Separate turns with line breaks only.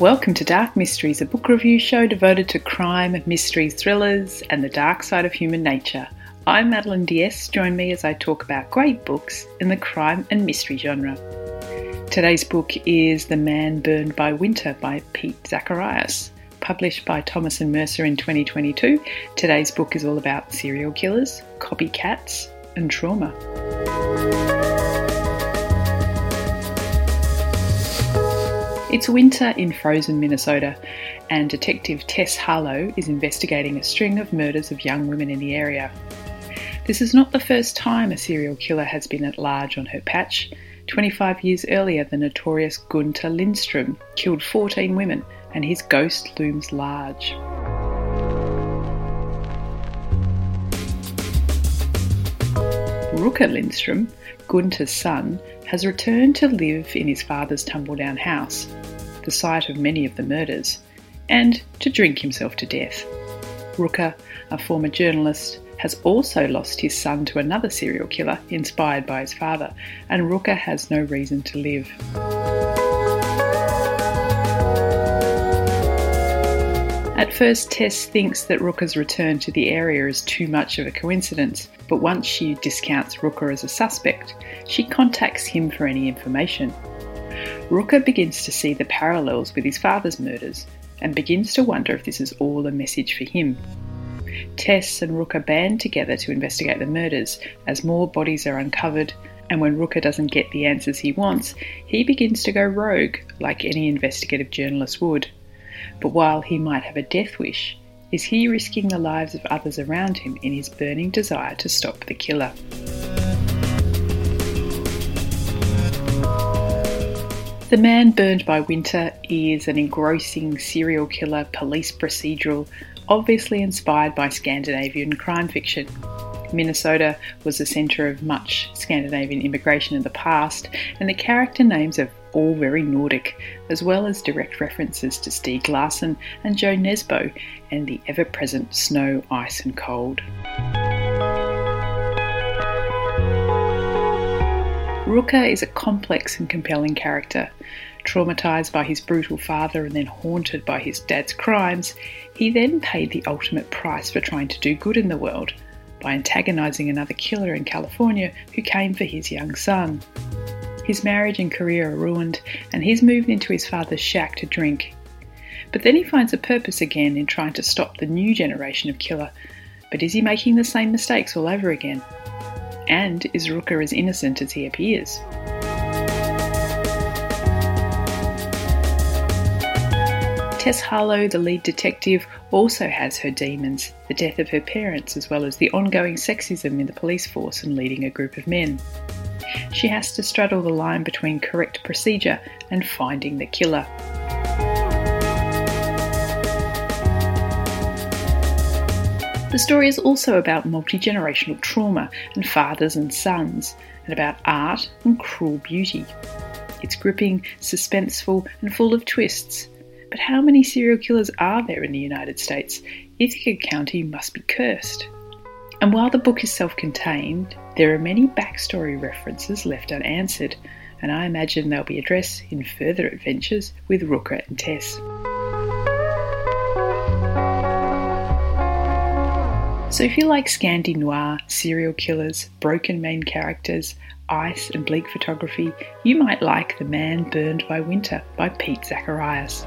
Welcome to Dark Mysteries, a book review show devoted to crime, mystery, thrillers, and the dark side of human nature. I'm Madeleine d'Este. Join me as I talk about great books in the crime and mystery genre. Today's book is The Man Burned by Winter by Pete Zaharias. Published by Thomas and Mercer in 2022, today's book is all about serial killers, copycats, and trauma. It's winter in frozen Minnesota, and Detective Tess Harlow is investigating a string of murders of young women in the area. This is not the first time a serial killer has been at large on her patch. 25 years earlier, the notorious Gunter Lindstrom killed 14 women, and his ghost looms large. Rooker Lindstrom, Gunter's son, has returned to live in his father's tumble-down house, the site of many of the murders, and to drink himself to death. Rooker, a former journalist, has also lost his son to another serial killer inspired by his father, and Rooker has no reason to live. At first, Tess thinks that Rooker's return to the area is too much of a coincidence, but once she discounts Rooker as a suspect, she contacts him for any information. Rooker begins to see the parallels with his father's murders and begins to wonder if this is all a message for him. Tess and Rooker band together to investigate the murders as more bodies are uncovered, and when Rooker doesn't get the answers he wants, he begins to go rogue like any investigative journalist would. But while he might have a death wish, is he risking the lives of others around him in his burning desire to stop the killer? The Man Burned by Winter is an engrossing serial killer police procedural, obviously inspired by Scandinavian crime fiction. Minnesota was the centre of much Scandinavian immigration in the past, and the character names are all very Nordic, as well as direct references to Stieg Larsson and Jo Nesbø and the ever present snow, ice, and cold. Rooker is a complex and compelling character. Traumatised by his brutal father and then haunted by his dad's crimes, he then paid the ultimate price for trying to do good in the world by antagonising another killer in California who came for his young son. His marriage and career are ruined, and he's moved into his father's shack to drink. But then he finds a purpose again in trying to stop the new generation of killer. But is he making the same mistakes all over again? And is Rooker as innocent as he appears? Tess Harlow, the lead detective, also has her demons the death of her parents, as well as the ongoing sexism in the police force and leading a group of men. She has to straddle the line between correct procedure and finding the killer. The story is also about multi generational trauma and fathers and sons, and about art and cruel beauty. It's gripping, suspenseful, and full of twists. But how many serial killers are there in the United States? Ithaca County must be cursed. And while the book is self contained, there are many backstory references left unanswered, and I imagine they'll be addressed in further adventures with Rooker and Tess. So if you like Scandi noir, serial killers, broken main characters, ice and bleak photography, you might like The Man Burned by Winter by Pete Zaharias.